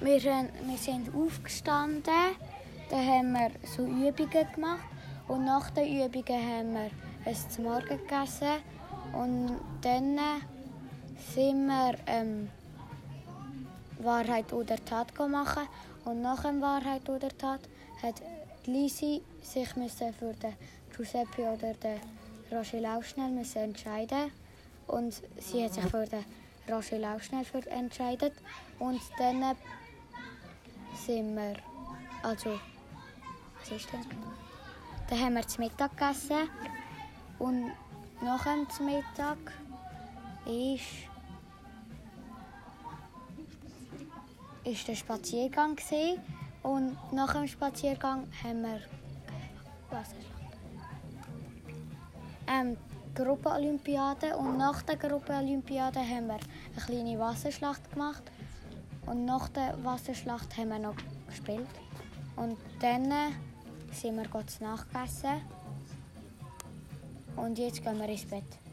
Wir, sind- wir sind aufgestanden, dann haben wir so Übungen gemacht und nach den Übungen haben wir es zum Morgen gegessen und dann sind wir ähm, Wahrheit oder Tat machen und nach dem Wahrheit oder Tat hat Lisi sich für den Giuseppe oder den Roger Lauschnell müssen entscheiden und sie hat sich für den Roger Lauschnell für entscheidet und dann sind also was ist denn dann haben wir zum Mittag gegessen und nach dem Mittag ist ist der Spaziergang gewesen. und nach dem Spaziergang haben wir Wasserschlacht. Ähm, Gruppenolympiade und nach der Gruppenolympiade haben wir eine kleine Wasserschlacht gemacht und nach der Wasserschlacht haben wir noch gespielt und dann äh, sind wir kurz nachgegessen und jetzt gehen wir ins Bett.